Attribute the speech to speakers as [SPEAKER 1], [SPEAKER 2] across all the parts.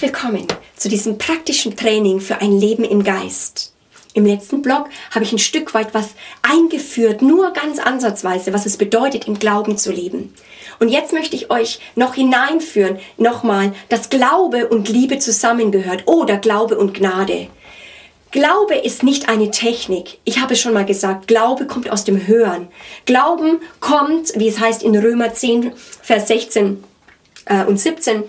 [SPEAKER 1] Willkommen zu diesem praktischen Training für ein Leben im Geist. Im letzten Blog habe ich ein Stück weit was eingeführt, nur ganz ansatzweise, was es bedeutet, im Glauben zu leben. Und jetzt möchte ich euch noch hineinführen, nochmal, dass Glaube und Liebe zusammengehört oder Glaube und Gnade. Glaube ist nicht eine Technik. Ich habe schon mal gesagt, Glaube kommt aus dem Hören. Glauben kommt, wie es heißt in Römer 10, Vers 16 äh, und 17,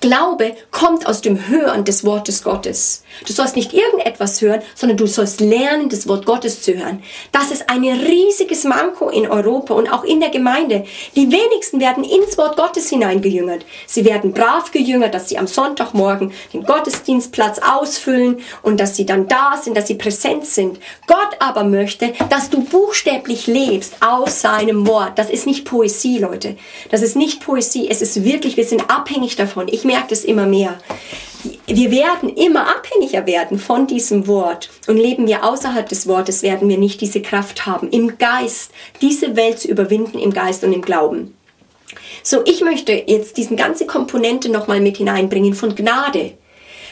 [SPEAKER 1] Glaube kommt aus dem Hören des Wortes Gottes. Du sollst nicht irgendetwas hören, sondern du sollst lernen, das Wort Gottes zu hören. Das ist ein riesiges Manko in Europa und auch in der Gemeinde. Die wenigsten werden ins Wort Gottes hineingejüngert. Sie werden brav gejüngert, dass sie am Sonntagmorgen den Gottesdienstplatz ausfüllen und dass sie dann da sind, dass sie präsent sind. Gott aber möchte, dass du buchstäblich lebst aus seinem Wort. Das ist nicht Poesie, Leute. Das ist nicht Poesie. Es ist wirklich, wir sind abhängig davon. Ich merke das immer mehr. Wir werden immer abhängiger werden von diesem Wort. Und leben wir außerhalb des Wortes, werden wir nicht diese Kraft haben, im Geist diese Welt zu überwinden, im Geist und im Glauben. So, ich möchte jetzt diese ganze Komponente nochmal mit hineinbringen von Gnade.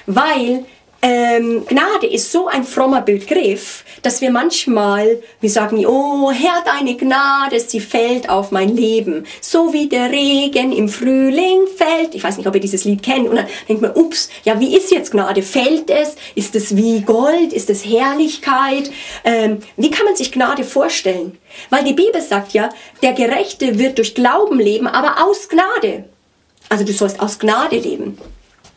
[SPEAKER 1] Weil ähm, Gnade ist so ein frommer Begriff, dass wir manchmal, wir sagen, oh Herr, deine Gnade, sie fällt auf mein Leben, so wie der Regen im Frühling fällt. Ich weiß nicht, ob ihr dieses Lied kennt. Und dann denkt man, ups, ja, wie ist jetzt Gnade? Fällt es? Ist es wie Gold? Ist es Herrlichkeit? Ähm, wie kann man sich Gnade vorstellen? Weil die Bibel sagt ja, der Gerechte wird durch Glauben leben, aber aus Gnade. Also du sollst aus Gnade leben.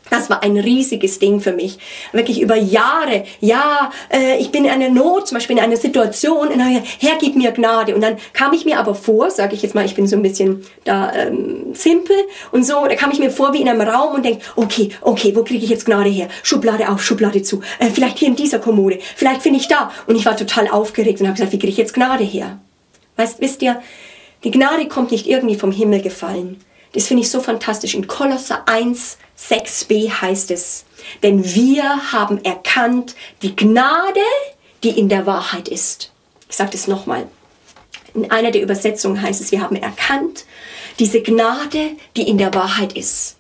[SPEAKER 1] Das war ein riesiges Ding für mich. Wirklich über Jahre. Ja, äh, ich bin in einer Not, zum Beispiel in einer Situation, und dann, Herr, gib mir Gnade. Und dann kam ich mir aber vor, sage ich jetzt mal, ich bin so ein bisschen da ähm, simpel und so, da kam ich mir vor wie in einem Raum und denke, okay, okay, wo kriege ich jetzt Gnade her? Schublade auf, Schublade zu. Äh, vielleicht hier in dieser Kommode, vielleicht finde ich da. Und ich war total aufgeregt und habe gesagt, wie kriege ich jetzt Gnade her? Weißt, wisst ihr, die Gnade kommt nicht irgendwie vom Himmel gefallen. Das finde ich so fantastisch. In Kolosser 1, 6b heißt es, denn wir haben erkannt die Gnade, die in der Wahrheit ist. Ich sage das nochmal. In einer der Übersetzungen heißt es, wir haben erkannt diese Gnade, die in der Wahrheit ist.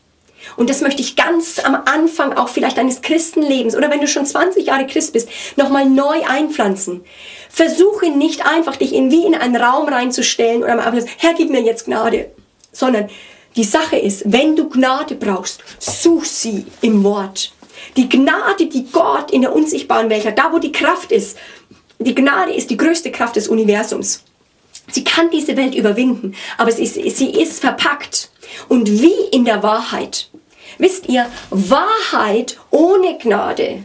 [SPEAKER 1] Und das möchte ich ganz am Anfang auch vielleicht deines Christenlebens oder wenn du schon 20 Jahre Christ bist, nochmal neu einpflanzen. Versuche nicht einfach dich in, wie in einen Raum reinzustellen oder am Abend, Herr, gib mir jetzt Gnade, sondern die Sache ist, wenn du Gnade brauchst, such sie im Wort. Die Gnade, die Gott in der unsichtbaren Welt hat, da wo die Kraft ist, die Gnade ist die größte Kraft des Universums. Sie kann diese Welt überwinden, aber sie ist, sie ist verpackt. Und wie in der Wahrheit. Wisst ihr, Wahrheit ohne Gnade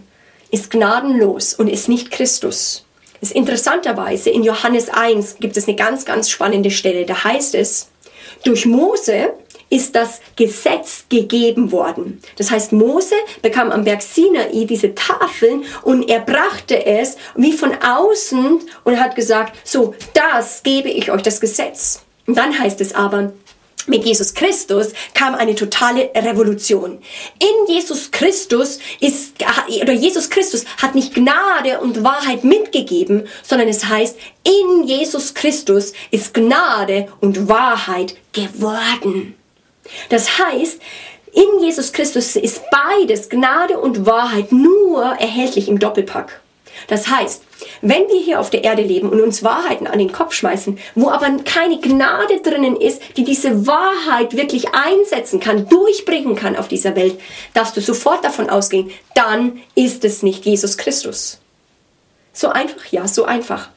[SPEAKER 1] ist gnadenlos und ist nicht Christus. ist interessanterweise in Johannes 1 gibt es eine ganz, ganz spannende Stelle. Da heißt es, durch Mose ist das Gesetz gegeben worden. Das heißt, Mose bekam am Berg Sinai diese Tafeln und er brachte es wie von außen und hat gesagt, so, das gebe ich euch, das Gesetz. Und dann heißt es aber, mit Jesus Christus kam eine totale Revolution. In Jesus Christus ist, oder Jesus Christus hat nicht Gnade und Wahrheit mitgegeben, sondern es heißt, in Jesus Christus ist Gnade und Wahrheit geworden. Das heißt, in Jesus Christus ist beides, Gnade und Wahrheit, nur erhältlich im Doppelpack. Das heißt, wenn wir hier auf der Erde leben und uns Wahrheiten an den Kopf schmeißen, wo aber keine Gnade drinnen ist, die diese Wahrheit wirklich einsetzen kann, durchbringen kann auf dieser Welt, darfst du sofort davon ausgehen, dann ist es nicht Jesus Christus. So einfach, ja, so einfach.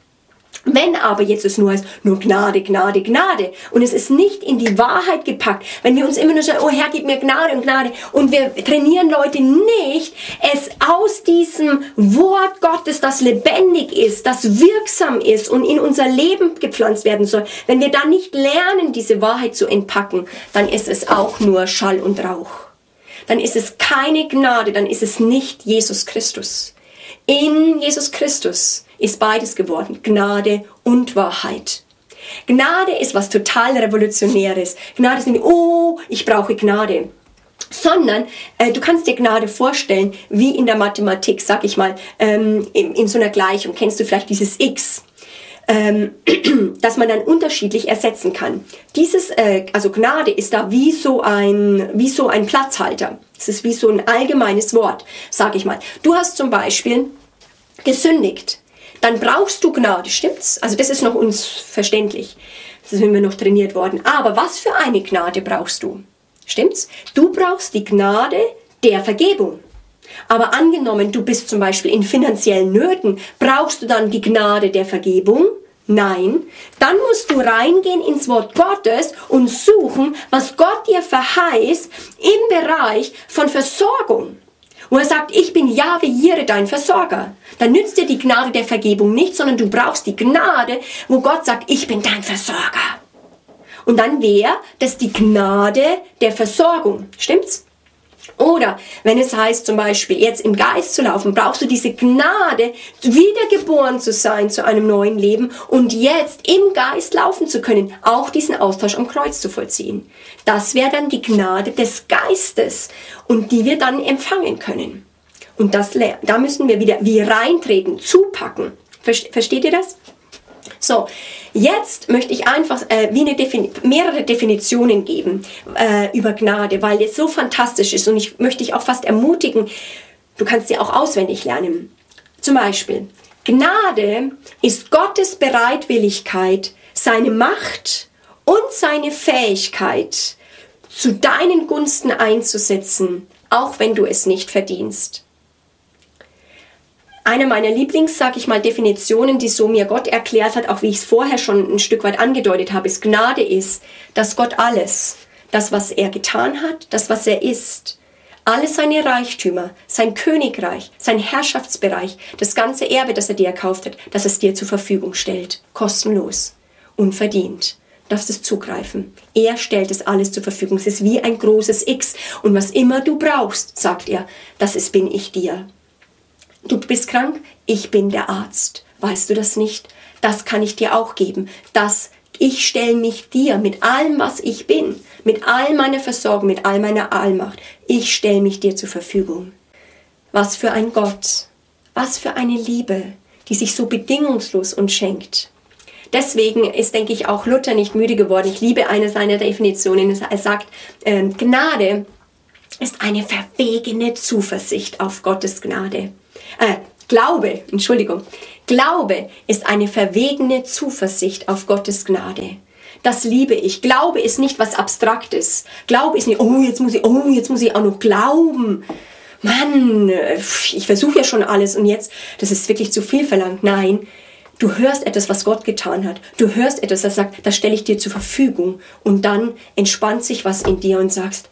[SPEAKER 1] Wenn aber jetzt es nur heißt, nur Gnade, Gnade, Gnade und es ist nicht in die Wahrheit gepackt, wenn wir uns immer nur sagen, oh Herr, gib mir Gnade und Gnade und wir trainieren Leute nicht, es aus diesem Wort Gottes, das lebendig ist, das wirksam ist und in unser Leben gepflanzt werden soll, wenn wir dann nicht lernen, diese Wahrheit zu entpacken, dann ist es auch nur Schall und Rauch. Dann ist es keine Gnade, dann ist es nicht Jesus Christus. In Jesus Christus ist beides geworden, Gnade und Wahrheit. Gnade ist was total Revolutionäres. Gnade ist nicht, oh, ich brauche Gnade. Sondern äh, du kannst dir Gnade vorstellen, wie in der Mathematik, sag ich mal, ähm, in, in so einer Gleichung. Kennst du vielleicht dieses X? ähm, dass man dann unterschiedlich ersetzen kann. Dieses, äh, also Gnade ist da wie so ein, wie so ein Platzhalter. Es ist wie so ein allgemeines Wort, sage ich mal. Du hast zum Beispiel gesündigt. Dann brauchst du Gnade, stimmt's? Also das ist noch uns verständlich. Das sind wir noch trainiert worden. Aber was für eine Gnade brauchst du? Stimmt's? Du brauchst die Gnade der Vergebung. Aber angenommen, du bist zum Beispiel in finanziellen Nöten, brauchst du dann die Gnade der Vergebung? Nein, dann musst du reingehen ins Wort Gottes und suchen, was Gott dir verheißt im Bereich von Versorgung. Wo er sagt, ich bin Jahwe Jire, dein Versorger. Dann nützt dir die Gnade der Vergebung nicht, sondern du brauchst die Gnade, wo Gott sagt, ich bin dein Versorger. Und dann wäre das die Gnade der Versorgung. Stimmt's? Oder wenn es heißt zum Beispiel, jetzt im Geist zu laufen, brauchst du diese Gnade, wiedergeboren zu sein zu einem neuen Leben und jetzt im Geist laufen zu können, auch diesen Austausch am Kreuz zu vollziehen. Das wäre dann die Gnade des Geistes und die wir dann empfangen können. Und das, da müssen wir wieder wie reintreten, zupacken. Versteht ihr das? So, jetzt möchte ich einfach äh, wie eine Defin mehrere Definitionen geben äh, über Gnade, weil es so fantastisch ist und ich möchte dich auch fast ermutigen, du kannst sie auch auswendig lernen. Zum Beispiel, Gnade ist Gottes Bereitwilligkeit, seine Macht und seine Fähigkeit zu deinen Gunsten einzusetzen, auch wenn du es nicht verdienst eine meiner Lieblings, sag ich mal, Definitionen, die so mir Gott erklärt hat, auch wie ich es vorher schon ein Stück weit angedeutet habe, ist Gnade ist, dass Gott alles, das was er getan hat, das was er ist, alle seine Reichtümer, sein Königreich, sein Herrschaftsbereich, das ganze Erbe, das er dir erkauft hat, dass es dir zur Verfügung stellt, kostenlos, unverdient darfst es zugreifen. Er stellt es alles zur Verfügung. Es ist wie ein großes X. Und was immer du brauchst, sagt er, das ist bin ich dir. Du bist krank, ich bin der Arzt. Weißt du das nicht? Das kann ich dir auch geben. Das ich stelle mich dir mit allem, was ich bin, mit all meiner Versorgung, mit all meiner Allmacht. Ich stelle mich dir zur Verfügung. Was für ein Gott, was für eine Liebe, die sich so bedingungslos uns schenkt. Deswegen ist, denke ich, auch Luther nicht müde geworden. Ich liebe eine seiner Definitionen. Er sagt, äh, Gnade ist eine verwegene Zuversicht auf Gottes Gnade. Äh, Glaube, Entschuldigung, Glaube ist eine verwegene Zuversicht auf Gottes Gnade. Das liebe ich. Glaube ist nicht was Abstraktes. Glaube ist nicht, oh, jetzt muss ich, oh, jetzt muss ich auch noch glauben. Mann, ich versuche ja schon alles und jetzt, das ist wirklich zu viel verlangt. Nein, du hörst etwas, was Gott getan hat. Du hörst etwas, das sagt, das stelle ich dir zur Verfügung. Und dann entspannt sich was in dir und sagst,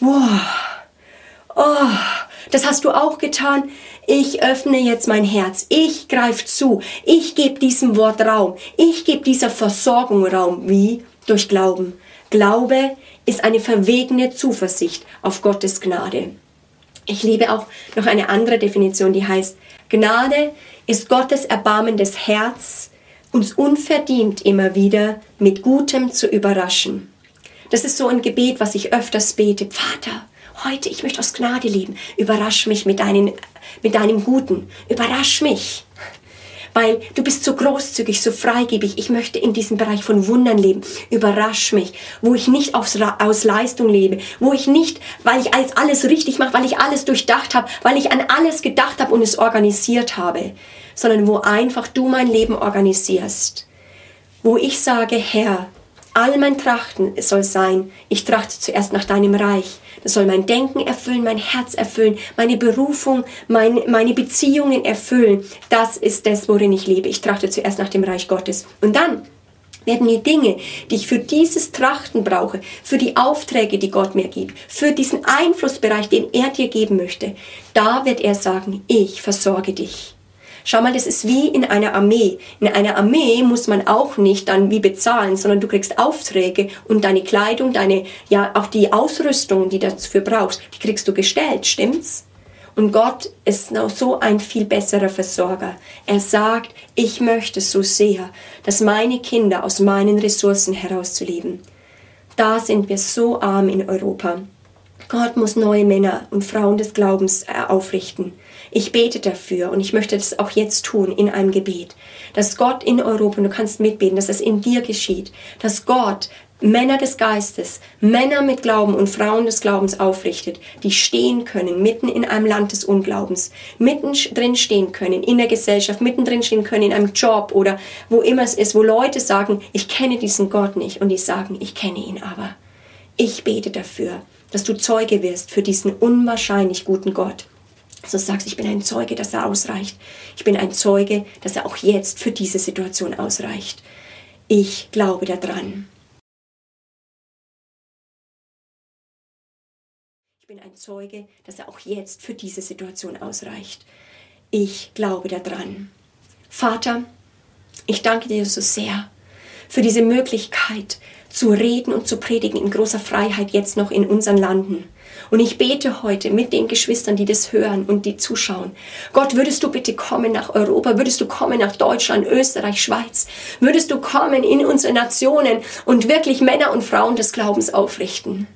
[SPEAKER 1] wow, oh, das hast du auch getan. Ich öffne jetzt mein Herz. Ich greife zu. Ich gebe diesem Wort Raum. Ich gebe dieser Versorgung Raum. Wie? Durch Glauben. Glaube ist eine verwegene Zuversicht auf Gottes Gnade. Ich liebe auch noch eine andere Definition, die heißt, Gnade ist Gottes erbarmendes Herz, uns unverdient immer wieder mit Gutem zu überraschen. Das ist so ein Gebet, was ich öfters bete. Vater, heute, ich möchte aus Gnade leben. Überrasch mich mit, deinen, mit deinem Guten. Überrasch mich. Weil du bist so großzügig, so freigebig. Ich möchte in diesem Bereich von Wundern leben. Überrasch mich. Wo ich nicht aus, aus Leistung lebe. Wo ich nicht, weil ich alles, alles richtig mache, weil ich alles durchdacht habe, weil ich an alles gedacht habe und es organisiert habe. Sondern wo einfach du mein Leben organisierst. Wo ich sage, Herr, all mein Trachten soll sein, ich trachte zuerst nach deinem Reich. Das soll mein Denken erfüllen, mein Herz erfüllen, meine Berufung, mein, meine Beziehungen erfüllen. Das ist das, worin ich lebe. Ich trachte zuerst nach dem Reich Gottes. Und dann werden die Dinge, die ich für dieses Trachten brauche, für die Aufträge, die Gott mir gibt, für diesen Einflussbereich, den er dir geben möchte, da wird er sagen, ich versorge dich. Schau mal, das ist wie in einer Armee. In einer Armee muss man auch nicht dann wie bezahlen, sondern du kriegst Aufträge und deine Kleidung, deine, ja, auch die Ausrüstung, die du dafür brauchst, die kriegst du gestellt, stimmt's? Und Gott ist noch so ein viel besserer Versorger. Er sagt, ich möchte so sehr, dass meine Kinder aus meinen Ressourcen herauszuleben. Da sind wir so arm in Europa. Gott muss neue Männer und Frauen des Glaubens äh, aufrichten. Ich bete dafür und ich möchte das auch jetzt tun in einem Gebet, dass Gott in Europa, du kannst mitbeten, dass es in dir geschieht, dass Gott Männer des Geistes, Männer mit Glauben und Frauen des Glaubens aufrichtet, die stehen können, mitten in einem Land des Unglaubens, mitten drin stehen können, in der Gesellschaft, mitten drin stehen können, in einem Job oder wo immer es ist, wo Leute sagen, ich kenne diesen Gott nicht und die sagen, ich kenne ihn aber. Ich bete dafür, dass du Zeuge wirst für diesen unwahrscheinlich guten Gott. Dass du sagst, ich bin ein Zeuge, dass er ausreicht. Ich bin ein Zeuge, dass er auch jetzt für diese Situation ausreicht. Ich glaube daran. Ich bin ein Zeuge, dass er auch jetzt für diese Situation ausreicht. Ich glaube daran. Vater, ich danke dir so sehr für diese Möglichkeit, zu reden und zu predigen in großer Freiheit jetzt noch in unseren Landen. Und ich bete heute mit den Geschwistern, die das hören und die zuschauen. Gott, würdest du bitte kommen nach Europa? Würdest du kommen nach Deutschland, Österreich, Schweiz? Würdest du kommen in unsere Nationen und wirklich Männer und Frauen des Glaubens aufrichten?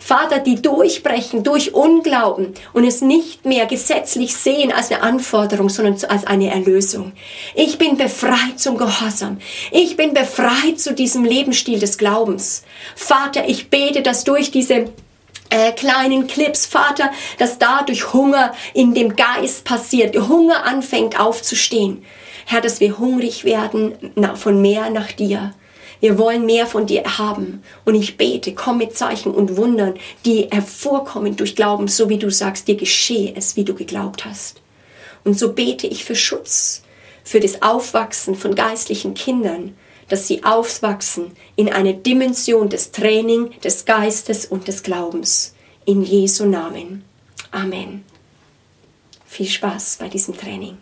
[SPEAKER 1] Vater, die durchbrechen durch Unglauben und es nicht mehr gesetzlich sehen als eine Anforderung, sondern als eine Erlösung. Ich bin befreit zum Gehorsam. Ich bin befreit zu diesem Lebensstil des Glaubens. Vater, ich bete, dass durch diese äh, kleinen Clips, Vater, dass dadurch Hunger in dem Geist passiert, Hunger anfängt aufzustehen. Herr, dass wir hungrig werden von mehr nach dir. Wir wollen mehr von dir haben. Und ich bete, komm mit Zeichen und Wundern, die hervorkommen durch Glauben, so wie du sagst, dir geschehe es, wie du geglaubt hast. Und so bete ich für Schutz, für das Aufwachsen von geistlichen Kindern, dass sie aufwachsen in eine Dimension des Training, des Geistes und des Glaubens. In Jesu Namen. Amen. Viel Spaß bei diesem Training.